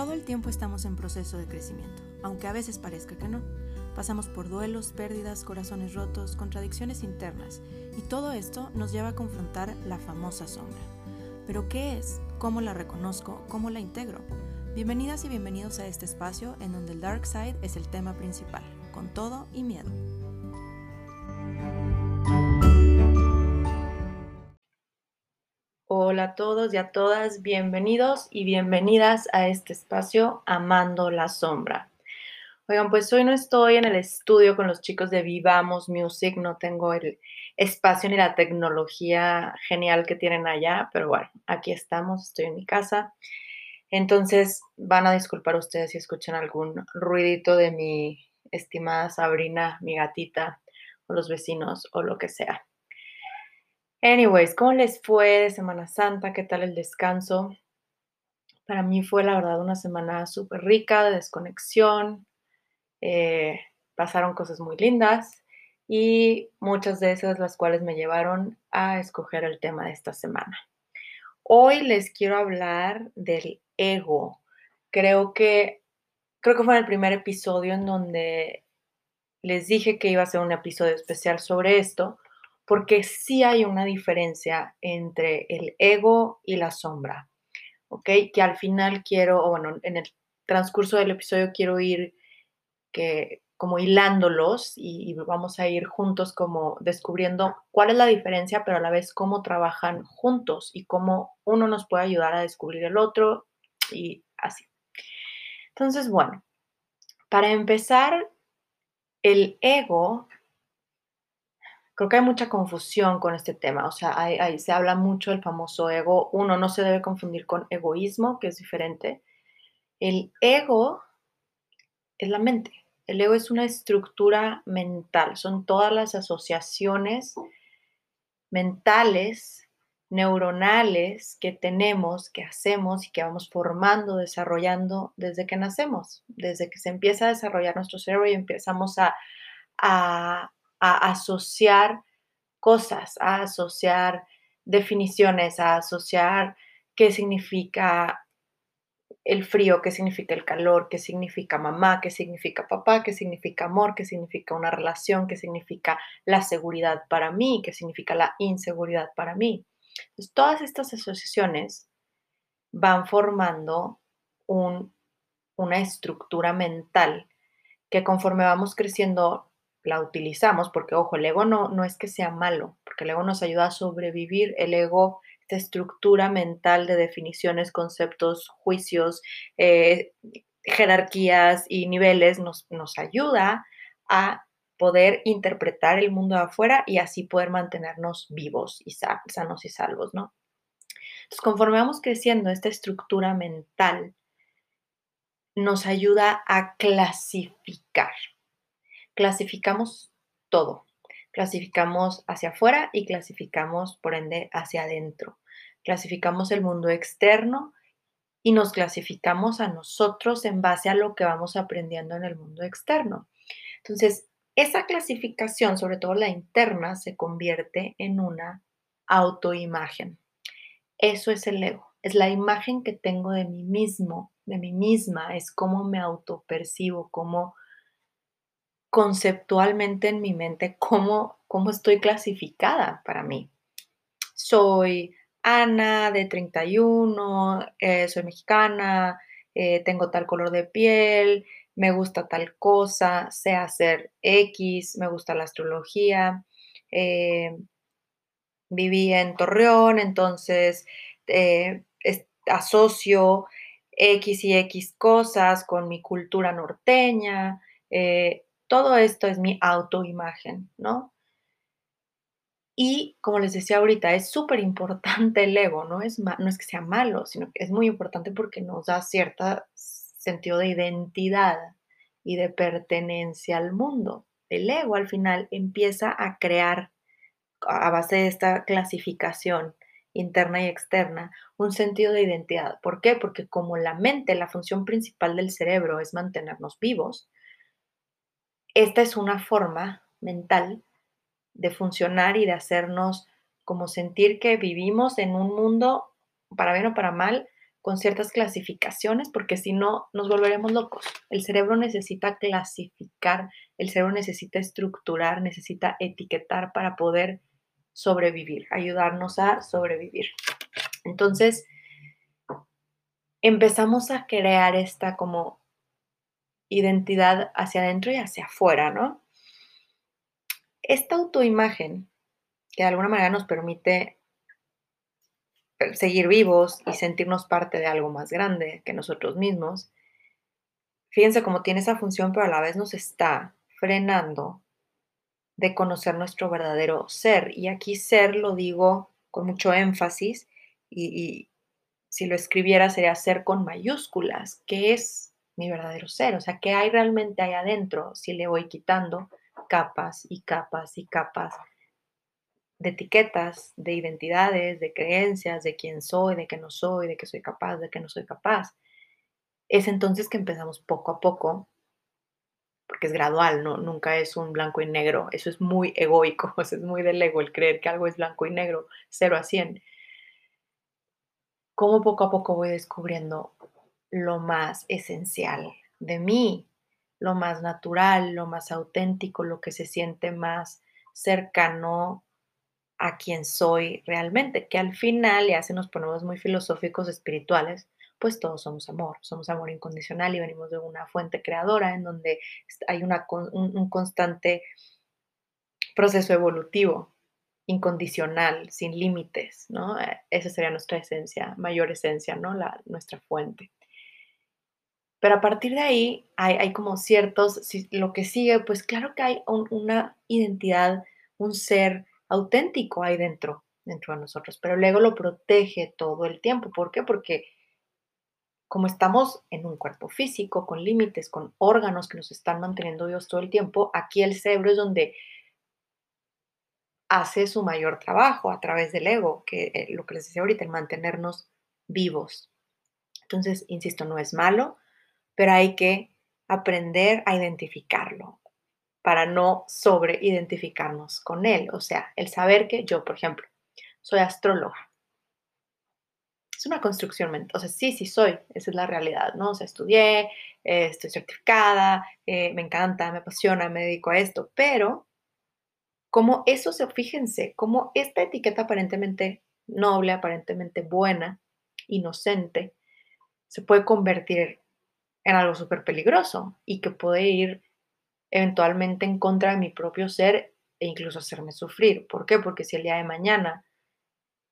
Todo el tiempo estamos en proceso de crecimiento, aunque a veces parezca que no. Pasamos por duelos, pérdidas, corazones rotos, contradicciones internas, y todo esto nos lleva a confrontar la famosa sombra. ¿Pero qué es? ¿Cómo la reconozco? ¿Cómo la integro? Bienvenidas y bienvenidos a este espacio en donde el Dark Side es el tema principal, con todo y miedo. Hola a todos y a todas, bienvenidos y bienvenidas a este espacio Amando la Sombra. Oigan, pues hoy no estoy en el estudio con los chicos de Vivamos Music, no tengo el espacio ni la tecnología genial que tienen allá, pero bueno, aquí estamos, estoy en mi casa. Entonces van a disculpar ustedes si escuchan algún ruidito de mi estimada Sabrina, mi gatita, o los vecinos, o lo que sea. Anyways, ¿cómo les fue de Semana Santa? ¿Qué tal el descanso? Para mí fue la verdad una semana súper rica de desconexión. Eh, pasaron cosas muy lindas y muchas de esas las cuales me llevaron a escoger el tema de esta semana. Hoy les quiero hablar del ego. Creo que creo que fue en el primer episodio en donde les dije que iba a ser un episodio especial sobre esto porque sí hay una diferencia entre el ego y la sombra, ¿ok? Que al final quiero, o bueno, en el transcurso del episodio quiero ir que como hilándolos y, y, vamos a ir juntos como descubriendo cuál es la diferencia, pero a la vez cómo trabajan juntos y cómo uno nos puede ayudar a descubrir el otro y así. Entonces, bueno, para empezar, el ego creo que hay mucha confusión con este tema. O sea, hay, se habla mucho del famoso ego. Uno no se debe confundir con egoísmo, que es diferente. El ego es la mente. El ego es una estructura mental. Son todas las asociaciones mentales, neuronales que tenemos, que hacemos y que vamos formando, desarrollando desde que nacemos, desde que se empieza a desarrollar nuestro cerebro y empezamos a, a a asociar cosas, a asociar definiciones, a asociar qué significa el frío, qué significa el calor, qué significa mamá, qué significa papá, qué significa amor, qué significa una relación, qué significa la seguridad para mí, qué significa la inseguridad para mí. Entonces, todas estas asociaciones van formando una estructura mental que conforme vamos creciendo la utilizamos, porque ojo, el ego no, no es que sea malo, porque el ego nos ayuda a sobrevivir, el ego, esta estructura mental de definiciones, conceptos, juicios, eh, jerarquías y niveles nos, nos ayuda a poder interpretar el mundo de afuera y así poder mantenernos vivos y sanos y salvos, ¿no? Entonces, conforme vamos creciendo, esta estructura mental nos ayuda a clasificar clasificamos todo. Clasificamos hacia afuera y clasificamos, por ende, hacia adentro. Clasificamos el mundo externo y nos clasificamos a nosotros en base a lo que vamos aprendiendo en el mundo externo. Entonces, esa clasificación, sobre todo la interna, se convierte en una autoimagen. Eso es el ego, es la imagen que tengo de mí mismo, de mí misma, es cómo me autopercibo, cómo conceptualmente en mi mente cómo, cómo estoy clasificada para mí. Soy Ana de 31, eh, soy mexicana, eh, tengo tal color de piel, me gusta tal cosa, sé hacer X, me gusta la astrología, eh, viví en Torreón, entonces asocio X y X cosas con mi cultura norteña, todo esto es mi autoimagen, ¿no? Y como les decía ahorita, es súper importante el ego, ¿no? Es, no es que sea malo, sino que es muy importante porque nos da cierto sentido de identidad y de pertenencia al mundo. El ego al final empieza a crear, a base de esta clasificación interna y externa, un sentido de identidad. ¿Por qué? Porque como la mente, la función principal del cerebro es mantenernos vivos, esta es una forma mental de funcionar y de hacernos como sentir que vivimos en un mundo, para bien o para mal, con ciertas clasificaciones, porque si no nos volveremos locos. El cerebro necesita clasificar, el cerebro necesita estructurar, necesita etiquetar para poder sobrevivir, ayudarnos a sobrevivir. Entonces, empezamos a crear esta como identidad hacia adentro y hacia afuera, ¿no? Esta autoimagen que de alguna manera nos permite seguir vivos y sentirnos parte de algo más grande que nosotros mismos, fíjense cómo tiene esa función, pero a la vez nos está frenando de conocer nuestro verdadero ser. Y aquí ser lo digo con mucho énfasis y, si lo escribiera sería ser con mayúsculas, que es mi verdadero ser, o sea, ¿qué hay realmente ahí adentro si le voy quitando capas y capas y capas de etiquetas, de identidades, de creencias, de quién soy, de qué no soy, de qué soy capaz, de qué no soy capaz. Es entonces que empezamos poco a poco, porque es gradual, ¿no? nunca es un blanco y negro, eso es muy egoico, eso es muy del ego, el creer que algo es blanco y negro, 0 a 100. Cómo poco a poco voy descubriendo lo más esencial de mí, lo más natural, lo más auténtico, lo que se siente más cercano a quien soy realmente, que al final, ya se nos ponemos muy filosóficos, espirituales, pues todos somos amor, somos amor incondicional y venimos de una fuente creadora en donde hay una, un, constante proceso evolutivo, incondicional, sin límites, ¿no? Eh, esa sería nuestra esencia, mayor esencia, ¿no? La, nuestra fuente. Pero a partir de ahí hay, como ciertos, lo que sigue, pues claro que hay una identidad, un ser, auténtico ahí dentro, dentro de nosotros, pero el ego lo protege todo el tiempo. ¿Por qué? Porque como estamos en un cuerpo físico, con límites, con órganos que nos están manteniendo vivos todo el tiempo, aquí el cerebro es donde hace su mayor trabajo a través del ego, que eh, lo que les decía ahorita, el mantenernos vivos. Entonces, insisto, no es malo, pero hay que aprender a identificarlo, para no sobreidentificarnos con él. O sea, el saber que yo, por ejemplo, soy astróloga. Es una construcción mental. O sea, sí, sí soy. Esa es la realidad, ¿no? O sea, estudié, eh, estoy certificada, eh, me encanta, me apasiona, me dedico a esto. Pero, como eso se, fíjense, como esta etiqueta aparentemente noble, aparentemente buena, inocente, se puede convertir en algo súper peligroso y que puede ir eventualmente en contra de mi propio ser e incluso hacerme sufrir. ¿Por qué? Porque si el día de mañana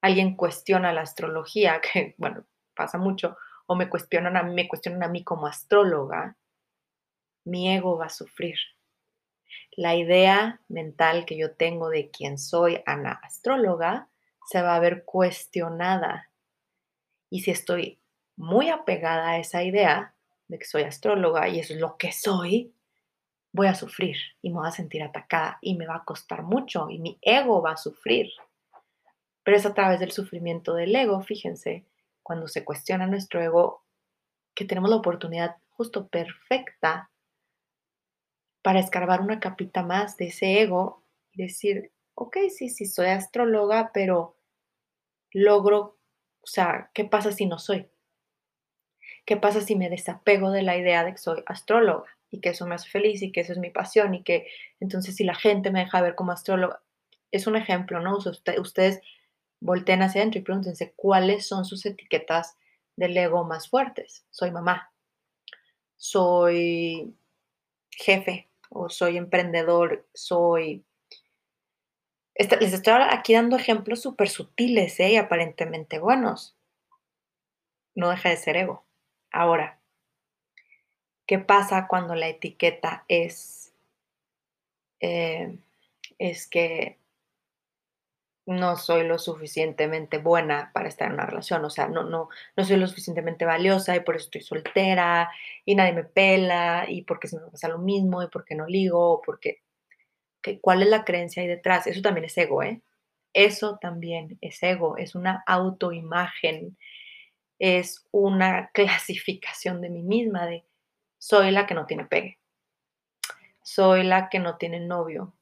alguien cuestiona la astrología, que bueno, pasa mucho, o me cuestionan a mí, me cuestionan a mí como astróloga, mi ego va a sufrir. La idea mental que yo tengo de quién soy, Ana, astróloga, se va a ver cuestionada. Y si estoy muy apegada a esa idea de que soy astróloga y eso es lo que soy, voy a sufrir y me voy a sentir atacada y me va a costar mucho y mi ego va a sufrir. Pero es a través del sufrimiento del ego, fíjense, cuando se cuestiona nuestro ego, que tenemos la oportunidad justo perfecta para escarbar una capita más de ese ego y decir, ok, sí, sí, soy astróloga, pero logro, o sea, ¿qué pasa si no soy? ¿Qué pasa si me desapego de la idea de que soy astróloga? y que eso me hace feliz y que eso es mi pasión y que entonces si la gente me deja ver como astróloga, es un ejemplo, ¿no? ustedes volteen hacia adentro y pregúntense cuáles son sus etiquetas del ego más fuertes. Soy mamá, soy jefe o soy emprendedor, soy... les estoy aquí dando ejemplos súper sutiles ¿eh? y aparentemente buenos. No deja de ser ego. Ahora, ¿Qué pasa cuando la etiqueta es, eh, es que no soy lo suficientemente buena para estar en una relación? O sea, no, no, no soy lo suficientemente valiosa y por eso estoy soltera y nadie me pela y porque se me pasa lo mismo y porque no ligo, porque... ¿Cuál es la creencia ahí detrás? Eso también es ego, ¿eh? Eso también es ego, es una autoimagen, es una clasificación de mí misma, de soy la que no tiene pegue, soy la que no tiene novio,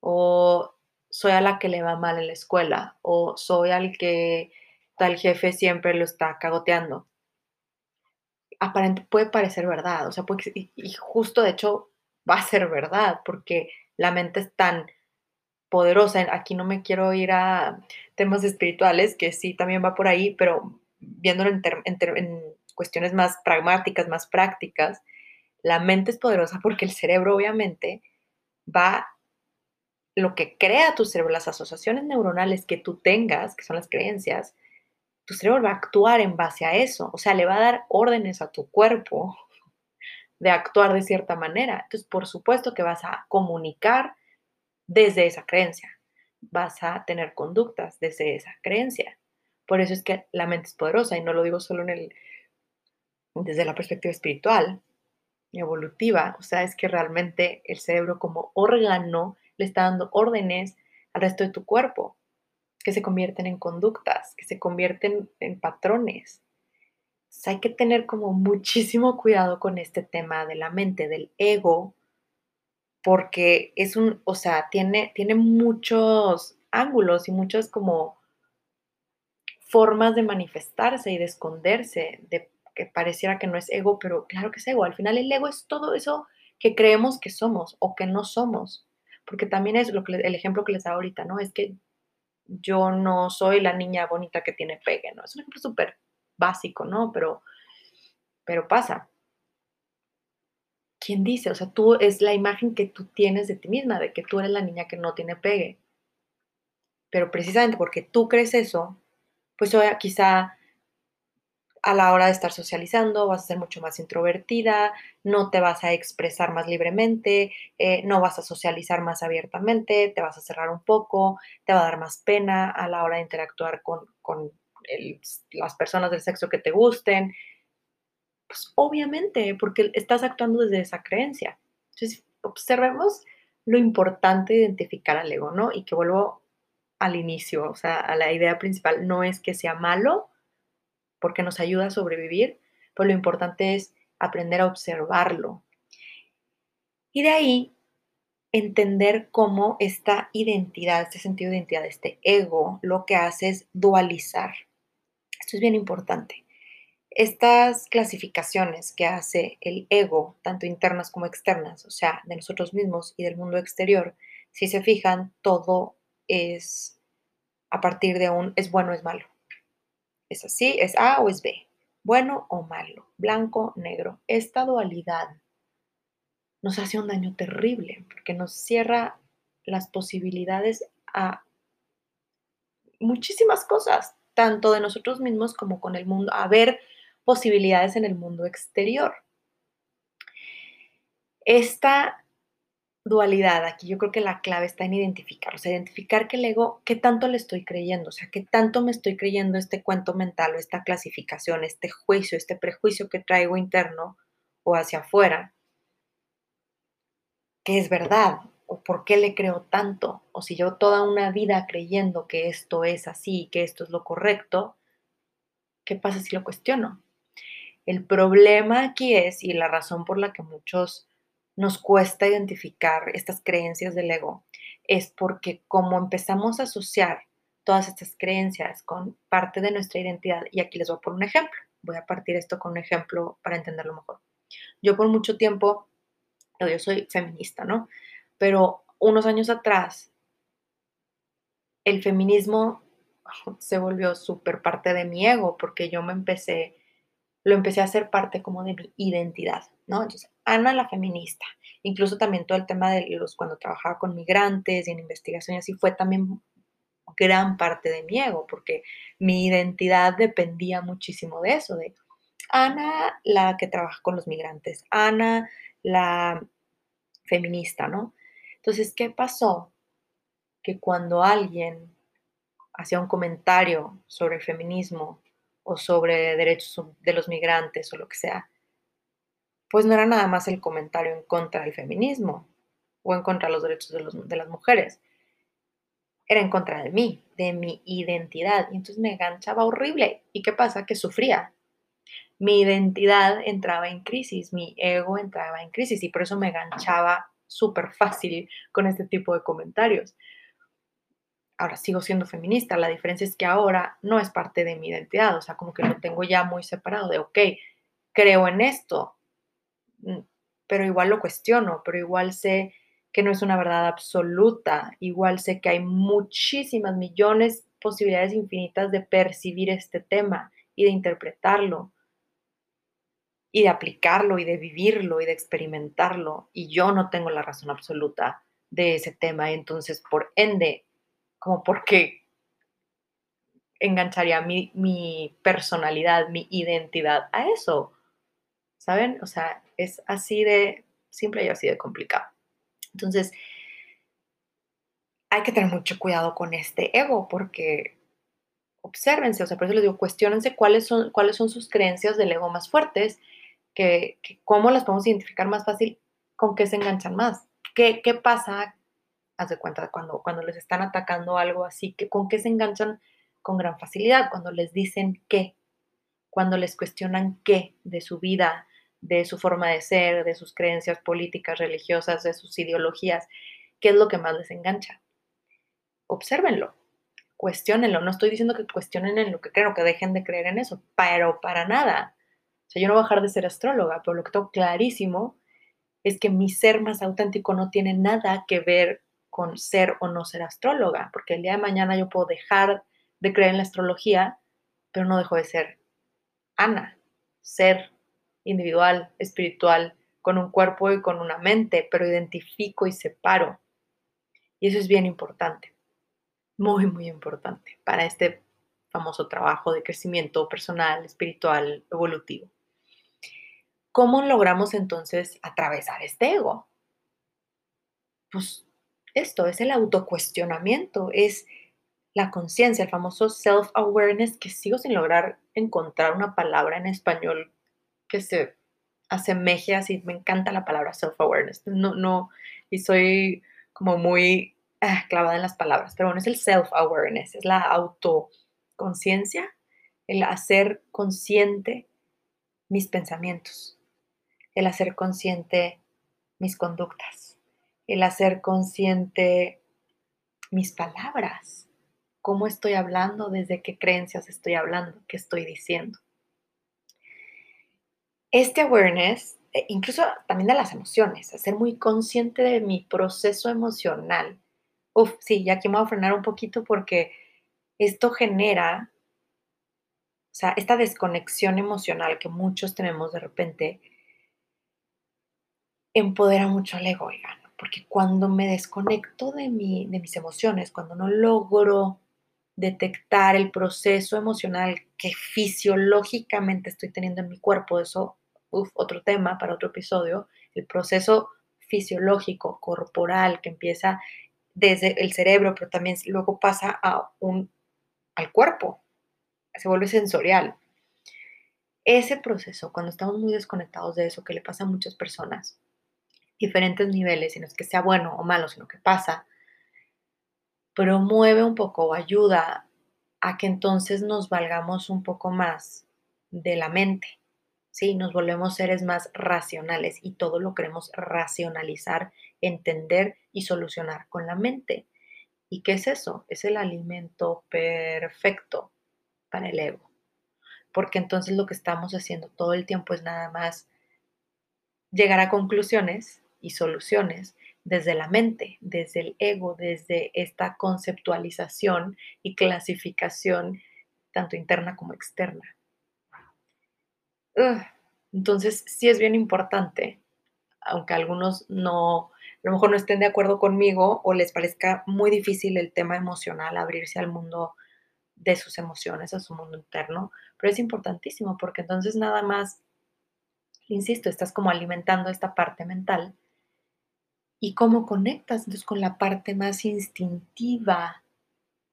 o soy a la que le va mal en la escuela, o soy al que tal jefe siempre lo está cagoteando. aparente, puede parecer verdad, o sea, y, y justo de hecho va a ser verdad, porque la mente es tan poderosa. Aquí no me quiero ir a temas espirituales, que sí también va por ahí, pero viéndolo en, cuestiones más pragmáticas, más prácticas, la mente es poderosa porque el cerebro obviamente va, lo que crea tu cerebro, las asociaciones neuronales que tú tengas, que son las creencias, tu cerebro va a actuar en base a eso, o sea, le va a dar órdenes a tu cuerpo de actuar de cierta manera. Entonces, por supuesto que vas a comunicar desde esa creencia, vas a tener conductas desde esa creencia. Por eso es que la mente es poderosa y no lo digo solo en el, desde la perspectiva espiritual, evolutiva, o sea, es que realmente el cerebro como órgano le está dando órdenes al resto de tu cuerpo, que se convierten en conductas, que se convierten en patrones. hay que tener como muchísimo cuidado con este tema de la mente, del ego, porque es un, o sea, tiene, tiene muchos ángulos y muchas como formas de manifestarse y de esconderse, de que pareciera que no es ego, pero claro que es ego. Al final el ego es todo eso que creemos que somos o que no somos. Porque también es lo que, el ejemplo que les da ahorita, ¿no? Es que yo no soy la niña bonita que tiene pegue, ¿no? Es un ejemplo súper básico, ¿no? Pero, pero pasa. ¿Quién dice? O sea, tú es la imagen que tú tienes de ti misma, de que tú eres la niña que no tiene pegue. Pero precisamente porque tú crees eso, pues quizá a la hora de estar socializando vas a ser mucho más introvertida, no te vas a expresar más libremente, eh, no vas a socializar más abiertamente, te vas a cerrar un poco, te va a dar más pena a la hora de interactuar con, las personas del sexo que te gusten. Pues obviamente, porque estás actuando desde esa creencia. Entonces, observemos lo importante de identificar al ego, ¿no? Y que vuelvo al inicio, o sea, a la idea principal, no es que sea malo, porque nos ayuda a sobrevivir, pero lo importante es aprender a observarlo. Y de ahí entender cómo esta identidad, este sentido de identidad, este ego, lo que hace es dualizar. Esto es bien importante. Estas clasificaciones que hace el ego, tanto internas como externas, o sea, de nosotros mismos y del mundo exterior, si se fijan, todo es a partir de un es bueno, es malo. Es así, es A o es B, bueno o malo, blanco, negro. Esta dualidad nos hace un daño terrible porque nos cierra las posibilidades a muchísimas cosas, tanto de nosotros mismos como con el mundo, a ver posibilidades en el mundo exterior. Esta dualidad, aquí yo creo que la clave está en identificar, o sea, identificar que el ego, qué tanto le estoy creyendo, o sea, qué tanto me estoy creyendo este cuento mental o esta clasificación, este juicio, este prejuicio que traigo interno o hacia afuera, que es verdad, o por qué le creo tanto, o si yo toda una vida creyendo que esto es así, que esto es lo correcto, ¿qué pasa si lo cuestiono? El problema aquí es, y la razón por la que muchos nos cuesta identificar estas creencias del ego es porque como empezamos a asociar todas estas creencias con parte de nuestra identidad, y aquí les voy a poner un ejemplo, voy a partir esto con un ejemplo para entenderlo mejor. Yo por mucho tiempo, yo soy feminista, ¿no? Pero unos años atrás, el feminismo se volvió súper parte de mi ego porque yo me empecé, lo empecé a hacer parte como de mi identidad, Entonces, Ana la feminista. Incluso también todo el tema de los, cuando trabajaba con migrantes y en investigación y así, fue también gran parte de mi ego, porque mi identidad dependía muchísimo de eso, de Ana la que trabaja con los migrantes, Ana la feminista, ¿no? Entonces, ¿qué pasó? Que cuando alguien hacía un comentario sobre feminismo o sobre derechos de los migrantes o lo que sea, pues no era nada más el comentario en contra del feminismo o en contra de los derechos de, las mujeres. Era en contra de mí, de mi identidad. Y entonces me enganchaba horrible. ¿Y qué pasa? Que sufría. Mi identidad entraba en crisis, mi ego entraba en crisis y por eso me enganchaba súper fácil con este tipo de comentarios. Ahora sigo siendo feminista, la diferencia es que ahora no es parte de mi identidad, o sea, como que lo tengo ya muy separado de, ok, creo en esto, pero igual lo cuestiono, pero igual sé que no es una verdad absoluta, igual sé que hay muchísimas millones, posibilidades infinitas de percibir este tema y de interpretarlo y de aplicarlo y de vivirlo y de experimentarlo y yo no tengo la razón absoluta de ese tema, entonces por ende, como porque engancharía mi, mi personalidad, mi identidad a eso, ¿saben? O sea, es así de simple y así de complicado. Entonces, hay que tener mucho cuidado con este ego porque obsérvense, o sea, por eso les digo, cuestionense cuáles son, cuáles son sus creencias del ego más fuertes, que, cómo las podemos identificar más fácil, con qué se enganchan más. ¿Qué, qué pasa? Haz de cuenta, cuando, cuando les están atacando algo así, que, con qué se enganchan con gran facilidad, cuando les dicen qué, cuando les cuestionan qué de su vida, de su forma de ser, de sus creencias políticas, religiosas, de sus ideologías, qué es lo que más les engancha. Obsérvenlo, cuestionenlo. No estoy diciendo que cuestionen en lo que creen que dejen de creer en eso, pero para nada. O sea, yo no voy a dejar de ser astróloga, pero lo que tengo clarísimo es que mi ser más auténtico no tiene nada que ver con ser o no ser astróloga, porque el día de mañana yo puedo dejar de creer en la astrología, pero no dejo de ser Ana, ser individual, espiritual, con un cuerpo y con una mente, pero identifico y separo. Y eso es bien importante, muy, muy importante para este famoso trabajo de crecimiento personal, espiritual, evolutivo. ¿Cómo logramos entonces atravesar este ego? Pues esto es el autocuestionamiento, es la conciencia, el famoso self-awareness, que sigo sin lograr encontrar una palabra en español que se asemeje así. Me encanta la palabra self-awareness. No, no, y soy como muy ah, clavada en las palabras, pero bueno, es el self-awareness, es la autoconciencia, el hacer consciente mis pensamientos, el hacer consciente mis conductas, el hacer consciente mis palabras, cómo estoy hablando, desde qué creencias estoy hablando, qué estoy diciendo este awareness, eh, incluso también de las emociones, ser muy consciente de mi proceso emocional. Uf, sí, ya aquí me voy a frenar un poquito porque esto genera, o sea, esta desconexión emocional que muchos tenemos de repente, empodera mucho al ego, oigan, porque cuando me desconecto de, mi, de mis emociones, cuando no logro detectar el proceso emocional que fisiológicamente estoy teniendo en mi cuerpo, eso otro tema para otro episodio, el proceso fisiológico, corporal, que empieza desde el cerebro, pero también luego pasa a un, al cuerpo, se vuelve sensorial. Ese proceso, cuando estamos muy desconectados de eso, que le pasa a muchas personas, diferentes niveles, y no es que sea bueno o malo, sino que pasa, promueve un poco ayuda a que entonces nos valgamos un poco más de la mente. ¿Sí? Nos volvemos seres más racionales y todo lo queremos racionalizar, entender y solucionar con la mente. ¿Y qué es eso? Es el alimento perfecto para el ego. Porque entonces lo que estamos haciendo todo el tiempo es nada más llegar a conclusiones y soluciones desde la mente, desde el ego, desde esta conceptualización y clasificación tanto interna como externa entonces, sí es bien importante, aunque algunos no, a lo mejor no estén de acuerdo conmigo o les parezca muy difícil el tema emocional, abrirse al mundo de sus emociones, a su mundo interno, pero es importantísimo porque entonces nada más, insisto, estás como alimentando esta parte mental y cómo conectas entonces con la parte más instintiva,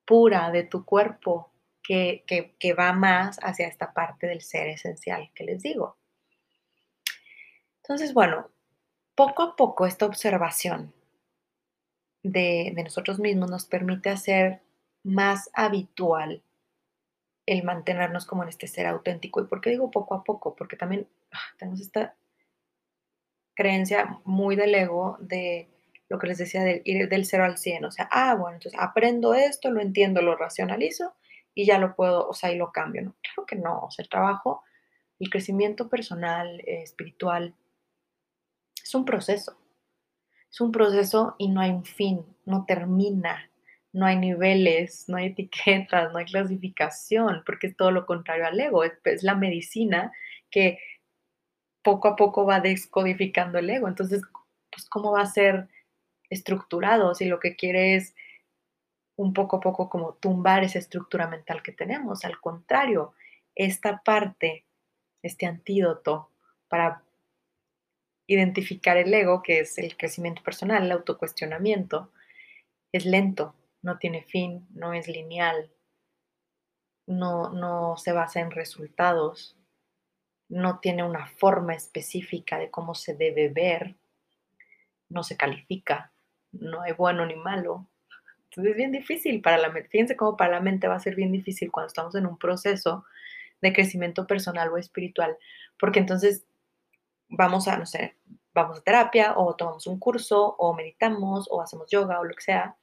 pura de tu cuerpo, que, va más hacia esta parte del ser esencial que les digo. Entonces, bueno, poco a poco esta observación de, nosotros mismos nos permite hacer más habitual el mantenernos como en este ser auténtico. ¿Y por qué digo poco a poco? Porque también ah, tenemos esta creencia muy del ego de lo que les decía, de ir del cero al 100. O sea, ah, bueno, entonces aprendo esto, lo entiendo, lo racionalizo y ya lo puedo, o sea, y lo cambio, ¿no? Claro que no, o sea, el trabajo El crecimiento personal, eh, espiritual, es un proceso. Es un proceso y no hay un fin, no termina, no hay niveles, no hay etiquetas, no hay clasificación, porque es todo lo contrario al ego, es, la medicina que poco a poco va descodificando el ego. Entonces, pues, ¿cómo va a ser estructurado si lo que quiere es un poco a poco como tumbar esa estructura mental que tenemos? Al contrario, esta parte, este antídoto para identificar el ego, que es el crecimiento personal, el autocuestionamiento, es lento, no tiene fin, no es lineal, no, no se basa en resultados, no tiene una forma específica de cómo se debe ver, no se califica, no hay bueno ni malo. Entonces es bien difícil para la mente. Fíjense cómo para la mente va a ser bien difícil cuando estamos en un proceso de crecimiento personal o espiritual, porque entonces vamos a, no sé, vamos a terapia o tomamos un curso o meditamos o hacemos yoga o lo que sea,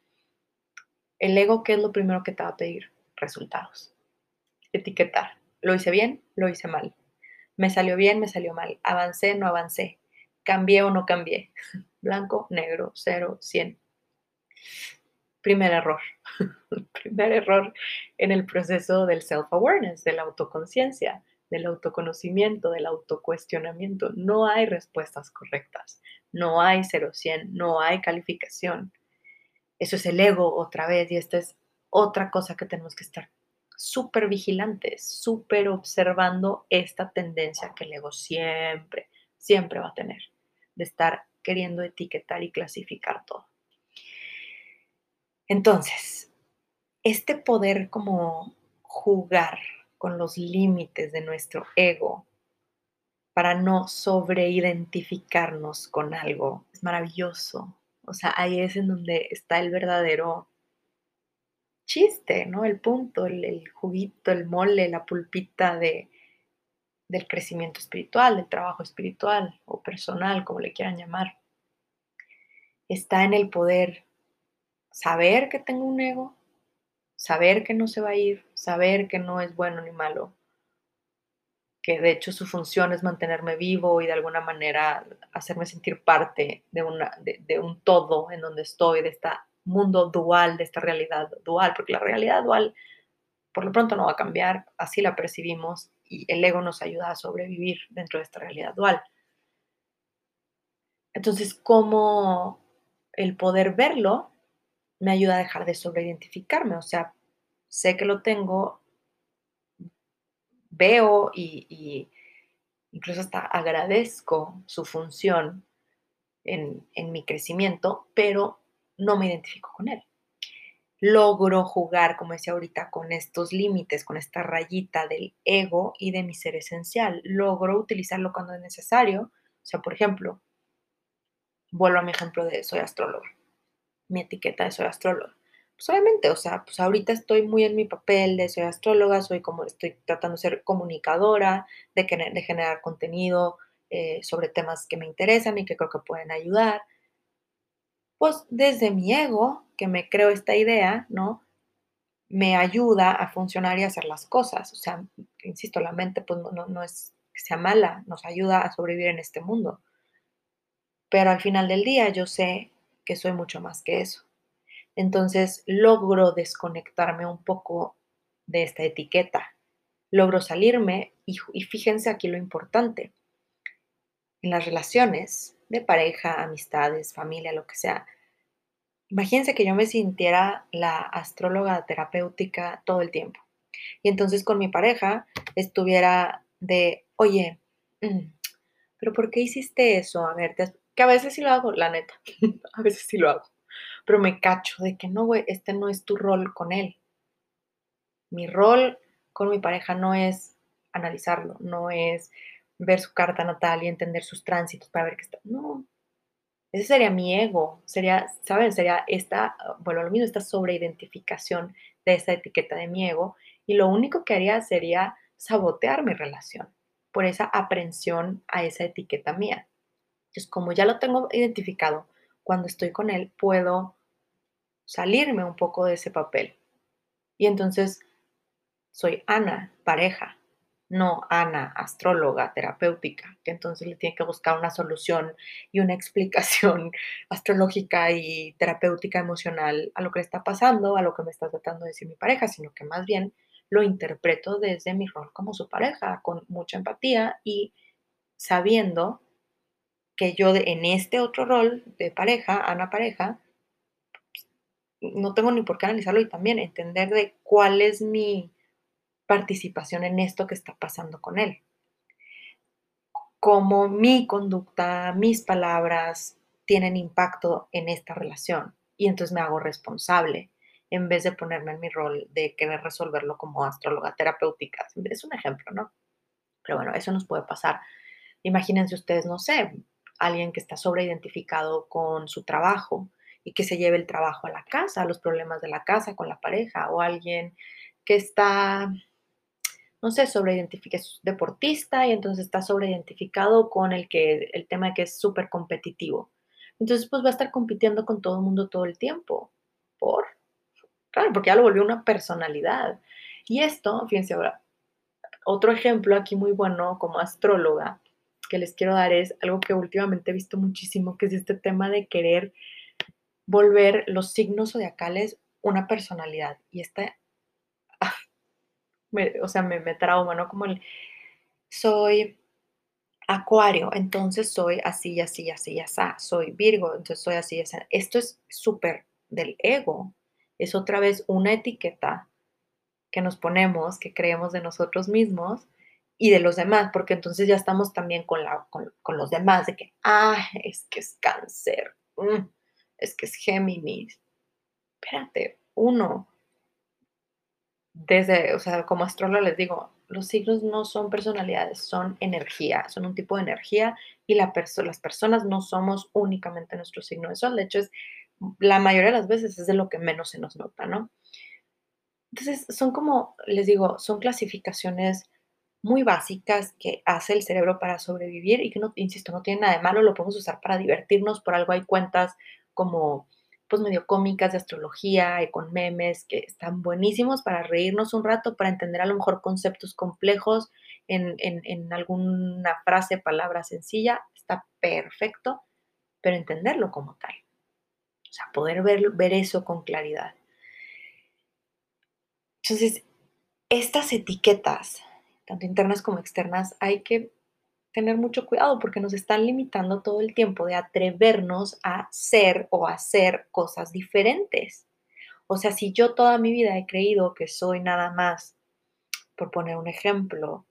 el ego, ¿qué es lo primero que te va a pedir? Resultados. Etiquetar. ¿Lo hice bien? ¿Lo hice mal? ¿Me salió bien? ¿Me salió mal? ¿Avancé? ¿No avancé? ¿Cambié o no cambié? Blanco, negro, cero, cien. Primer error. Primer error en el proceso del self-awareness, de la autoconciencia del autoconocimiento, del autocuestionamiento. No hay respuestas correctas, no hay 0-100, no hay calificación. Eso es el ego otra vez y esta es otra cosa que tenemos que estar súper vigilantes, súper observando esta tendencia que el ego siempre, siempre va a tener, de estar queriendo etiquetar y clasificar todo. Entonces, este poder como jugar con los límites de nuestro ego para no sobreidentificarnos con algo. Es maravilloso. O sea, ahí es en donde está el verdadero chiste, ¿no? El punto, el, juguito, el mole, la pulpita de, del crecimiento espiritual, del trabajo espiritual o personal, como le quieran llamar. Está en el poder saber que tengo un ego, saber que no se va a ir, saber que no es bueno ni malo, que de hecho su función es mantenerme vivo y de alguna manera hacerme sentir parte de, una, de, un todo en donde estoy, de este mundo dual, de esta realidad dual, porque la realidad dual por lo pronto no va a cambiar, así la percibimos y el ego nos ayuda a sobrevivir dentro de esta realidad dual. Entonces, ¿cómo el poder verlo me ayuda a dejar de sobreidentificarme. O sea, sé que lo tengo, veo y, incluso hasta agradezco su función en, mi crecimiento, pero no me identifico con él. Logro jugar, como decía ahorita, con estos límites, con esta rayita del ego y de mi ser esencial. Logro utilizarlo cuando es necesario. O sea, por ejemplo, vuelvo a mi ejemplo de soy astróloga mi etiqueta de soy astróloga. Pues obviamente, o sea, pues ahorita estoy muy en mi papel de soy astróloga, soy como, estoy tratando de ser comunicadora, de, de generar contenido eh, sobre temas que me interesan y que creo que pueden ayudar. Pues desde mi ego, que me creo esta idea, ¿no? Me ayuda a funcionar y a hacer las cosas. O sea, insisto, la mente pues no, no es que sea mala, nos ayuda a sobrevivir en este mundo. Pero al final del día yo sé que soy mucho más que eso. Entonces logro desconectarme un poco de esta etiqueta, logro salirme y, fíjense aquí lo importante. En las relaciones de pareja, amistades, familia, lo que sea, imagínense que yo me sintiera la astróloga terapéutica todo el tiempo. Y entonces con mi pareja estuviera de, oye, mm, pero ¿por qué hiciste eso? A ver, te, que a veces sí lo hago, la neta, a veces sí lo hago, pero me cacho de que no, güey, este no es tu rol con él. Mi rol con mi pareja no es analizarlo, no es ver su carta natal y entender sus tránsitos para ver qué está. No, ese sería mi ego, sería, ¿saben? Sería esta, bueno, lo mismo, esta sobreidentificación de esta etiqueta de mi ego y lo único que haría sería sabotear mi relación por esa aprensión a esa etiqueta mía. Entonces, como ya lo tengo identificado, cuando estoy con él puedo salirme un poco de ese papel. Y entonces soy Ana, pareja. no Ana, astróloga, terapéutica, que entonces le tiene que buscar una solución y una explicación astrológica y terapéutica emocional a lo que le está pasando, a lo que me está tratando de decir mi pareja, sino que más bien lo interpreto desde mi rol como su pareja, con mucha empatía y sabiendo que yo en este otro rol de pareja, Ana pareja, no tengo ni por qué analizarlo y también entender de cuál es mi participación en esto que está pasando con él. Cómo mi conducta, mis palabras tienen impacto en esta relación y entonces me hago responsable en vez de ponerme en mi rol de querer resolverlo como astróloga terapéutica. Es un ejemplo, ¿no? Pero bueno, eso nos puede pasar. Imagínense ustedes, no sé, alguien que está sobreidentificado con su trabajo y que se lleve el trabajo a la casa, los problemas de la casa con la pareja, o alguien que está, no sé, sobreidentificado, es deportista y entonces está sobreidentificado con el, que, el tema de que es súper competitivo. Entonces, pues va a estar compitiendo con todo el mundo todo el tiempo. ¿Por? Claro, porque ya lo volvió una personalidad. Y esto, fíjense ahora, otro ejemplo aquí muy bueno como astróloga que les quiero dar es algo que últimamente he visto muchísimo, que es este tema de querer volver los signos zodiacales una personalidad. Y esta, ah, o sea, me, me trauma, ¿no? Como el, soy acuario, entonces soy así, así, así, así, soy Virgo, entonces soy así, así. Esto es súper del ego, es otra vez una etiqueta que nos ponemos, que creemos de nosotros mismos y de los demás, porque entonces ya estamos también con, la, con, los demás, de que, ah, es que es cáncer, mm, es que es Géminis. Espérate, uno, desde, o sea, como astrólogo les digo, los signos no son personalidades, son energía, son un tipo de energía y la las personas no somos únicamente nuestro signo de sol. De hecho, es, la mayoría de las veces es de lo que menos se nos nota, ¿no? Entonces, son como, les digo, son clasificaciones muy básicas que hace el cerebro para sobrevivir y que, no, insisto, no tiene nada de malo, lo podemos usar para divertirnos, por algo hay cuentas como pues medio cómicas de astrología y con memes que están buenísimos para reírnos un rato, para entender a lo mejor conceptos complejos en, en alguna frase, palabra sencilla, está perfecto, pero entenderlo como tal. O sea, poder ver, ver eso con claridad. Entonces, estas etiquetas, tanto internas como externas, hay que tener mucho cuidado porque nos están limitando todo el tiempo de atrevernos a ser o hacer cosas diferentes. O sea, si yo toda mi vida he creído que soy nada más, por poner un ejemplo,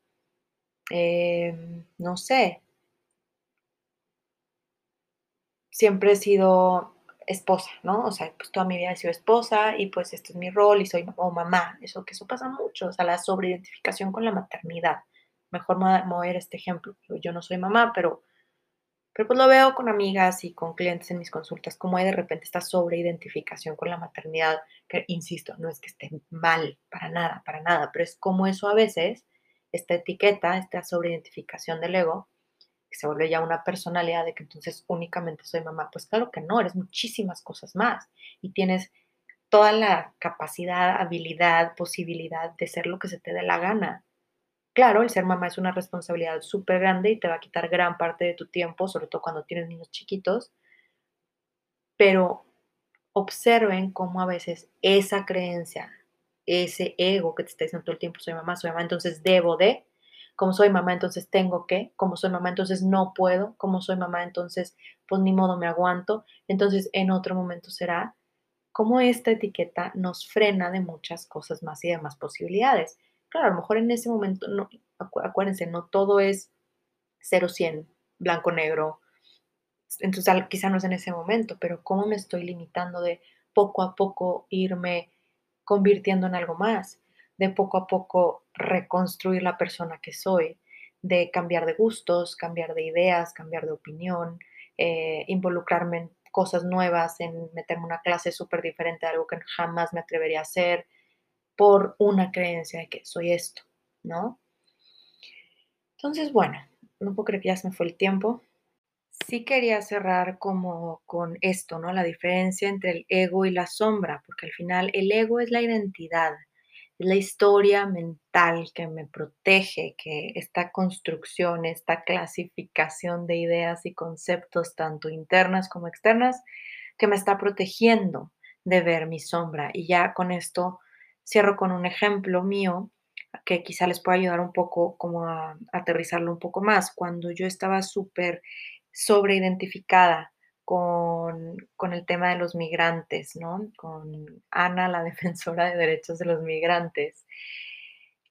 em, no sé, siempre he sido esposa, ¿no? O sea, pues toda mi vida he sido esposa y pues este es mi rol y soy o mamá, eso que eso pasa mucho, o sea, la sobreidentificación con la maternidad mejor mover este ejemplo. Yo no soy mamá, pero, pero pues lo veo con amigas y con clientes en mis consultas, como hay de repente esta sobreidentificación con la maternidad, que insisto, no es que esté mal, para nada, para nada, pero es como eso a veces, esta etiqueta, esta sobreidentificación del ego, se vuelve ya una personalidad de que entonces únicamente soy mamá. Pues claro que no, eres muchísimas cosas más y tienes toda la capacidad, habilidad, posibilidad de ser lo que se te dé la gana. Claro, el ser mamá es una responsabilidad súper grande y te va a quitar gran parte de tu tiempo, sobre todo cuando tienes niños chiquitos, pero observen cómo a veces esa creencia, ese ego que te está diciendo todo el tiempo, soy mamá, soy mamá, entonces debo de, como soy mamá, entonces tengo que, como soy mamá, entonces no puedo, como soy mamá, entonces pues ni modo me aguanto, entonces en otro momento será como esta etiqueta nos frena de muchas cosas más y de más posibilidades. Claro, a lo mejor en ese momento, no, acuérdense, no todo es 0-100, blanco-negro. Entonces, quizá no es en ese momento, pero cómo me estoy limitando de poco a poco irme convirtiendo en algo más, de poco a poco reconstruir la persona que soy, de cambiar de gustos, cambiar de ideas, cambiar de opinión, eh, involucrarme en cosas nuevas, en meterme una clase súper diferente, algo que jamás me atrevería a hacer, por una creencia de que soy esto, ¿no? Entonces, bueno, no puedo creer que ya se me fue el tiempo. Sí quería cerrar como con esto, ¿no? La diferencia entre el ego y la sombra, porque al final el ego es la identidad, la historia mental que me protege, que esta construcción, esta clasificación de ideas y conceptos, tanto internas como externas, que me está protegiendo de ver mi sombra. Y ya con esto cierro con un ejemplo mío que quizá les pueda ayudar un poco como a, aterrizarlo un poco más. Cuando yo estaba súper sobreidentificada con, con el tema de los migrantes, ¿no? Con Ana, la defensora de derechos de los migrantes,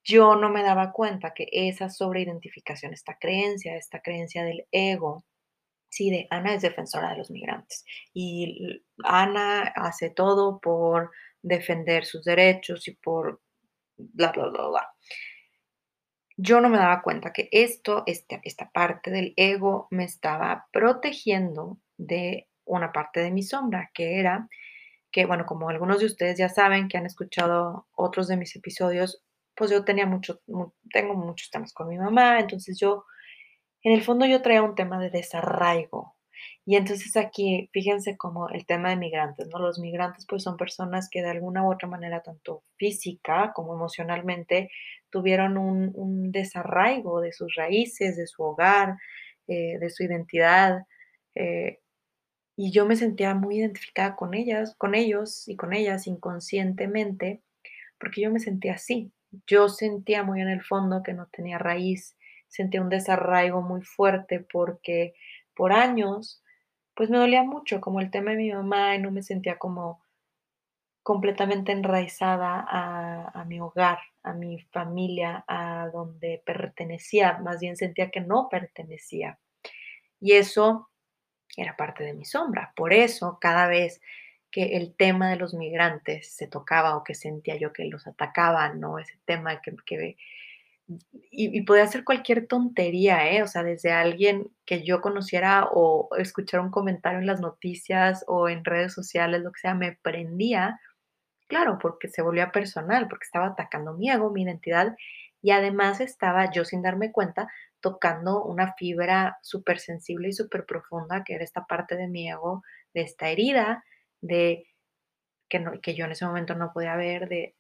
yo no me daba cuenta que esa sobreidentificación, esta creencia, esta creencia del ego, sí, de Ana es defensora de los migrantes y Ana hace todo por defender sus derechos y por bla, bla, bla, bla. Yo no me daba cuenta que esto, esta, esta parte del ego me estaba protegiendo de una parte de mi sombra, que era que, bueno, como algunos de ustedes ya saben, que han escuchado otros de mis episodios, pues yo tenía mucho, tengo muchos temas con mi mamá, entonces yo, en el fondo yo traía un tema de desarraigo. Y entonces aquí, fíjense como el tema de migrantes, ¿no? Los migrantes pues son personas que de alguna u otra manera, tanto física como emocionalmente, tuvieron un, desarraigo de sus raíces, de su hogar, eh, de su identidad. Eh, y yo me sentía muy identificada con ellas, con ellos y con ellas inconscientemente, porque yo me sentía así. Yo sentía muy en el fondo que no tenía raíz, sentía un desarraigo muy fuerte porque por años, pues me dolía mucho, como el tema de mi mamá, y no me sentía como completamente enraizada a, a mi hogar, a mi familia, a donde pertenecía, más bien sentía que no pertenecía. Y eso era parte de mi sombra. Por eso, cada vez que el tema de los migrantes se tocaba o que sentía yo que los atacaban, ¿no? Ese tema que, y, y, podía ser cualquier tontería, ¿eh? O sea, desde alguien que yo conociera o escuchar un comentario en las noticias o en redes sociales, lo que sea, me prendía, claro, porque se volvía personal, porque estaba atacando mi ego, mi identidad, y además estaba yo sin darme cuenta tocando una fibra súper sensible y súper profunda, que era esta parte de mi ego, de esta herida, de que, no, que yo en ese momento no podía ver, de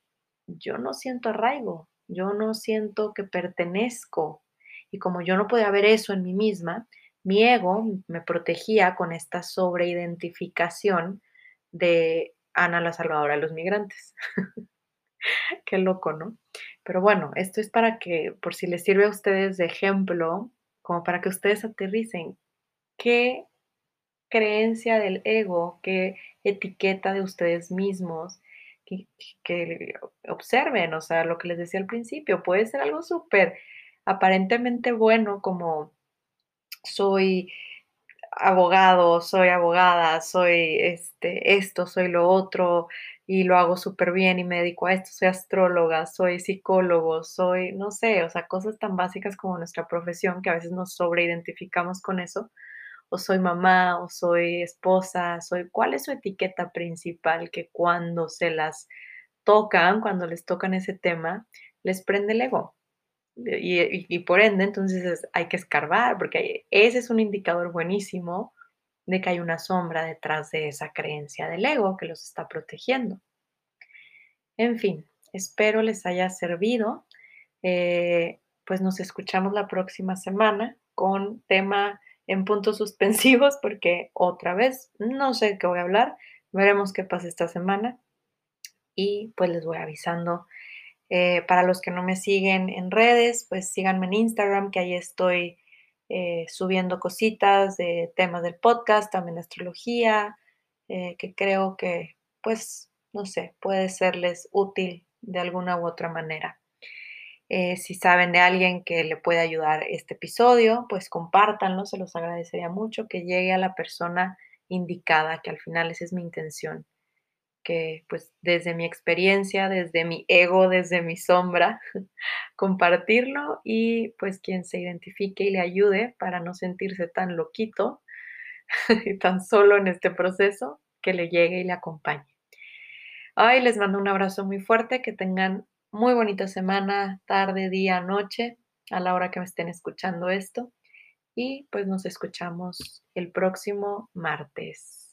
yo no siento arraigo, yo no siento que pertenezco. Y como yo no podía ver eso en mí misma, mi ego me protegía con esta sobreidentificación de Ana la Salvadora de los Migrantes. Qué loco, ¿no? Pero bueno, esto es para que, por si les sirve a ustedes de ejemplo, como para que ustedes aterricen qué creencia del ego, qué etiqueta de ustedes mismos, que, observen, o sea, lo que les decía al principio, puede ser algo súper aparentemente bueno como soy abogado, soy abogada, soy este, esto, soy lo otro, y lo hago súper bien y me dedico a esto, soy astróloga, soy psicólogo, soy, no sé, o sea, cosas tan básicas como nuestra profesión que a veces nos sobreidentificamos con eso, o soy mamá, o soy esposa, soy, ¿cuál es su etiqueta principal que cuando se las tocan, cuando les tocan ese tema, les prende el ego? Y, y, por ende, entonces hay que escarbar, porque ese es un indicador buenísimo de que hay una sombra detrás de esa creencia del ego que los está protegiendo. En fin, espero les haya servido. Eh, pues nos escuchamos la próxima semana con tema en puntos suspensivos porque otra vez no sé qué voy a hablar. Veremos qué pasa esta semana y pues les voy avisando. Eh, para los que no me siguen en redes, pues síganme en Instagram, que ahí estoy eh, subiendo cositas de temas del podcast, también astrología, eh, que creo que, pues, no sé, puede serles útil de alguna u otra manera. Eh, si saben de alguien que le puede ayudar este episodio, pues compártanlo, se los agradecería mucho que llegue a la persona indicada, que al final esa es mi intención que pues desde mi experiencia, desde mi ego, desde mi sombra, compartirlo y pues quien se identifique y le ayude para no sentirse tan loquito y tan solo en este proceso, que le llegue y le acompañe. Ay, les mando un abrazo muy fuerte, que tengan muy bonita semana, tarde, día, noche, a la hora que me estén escuchando esto. Y pues nos escuchamos el próximo martes.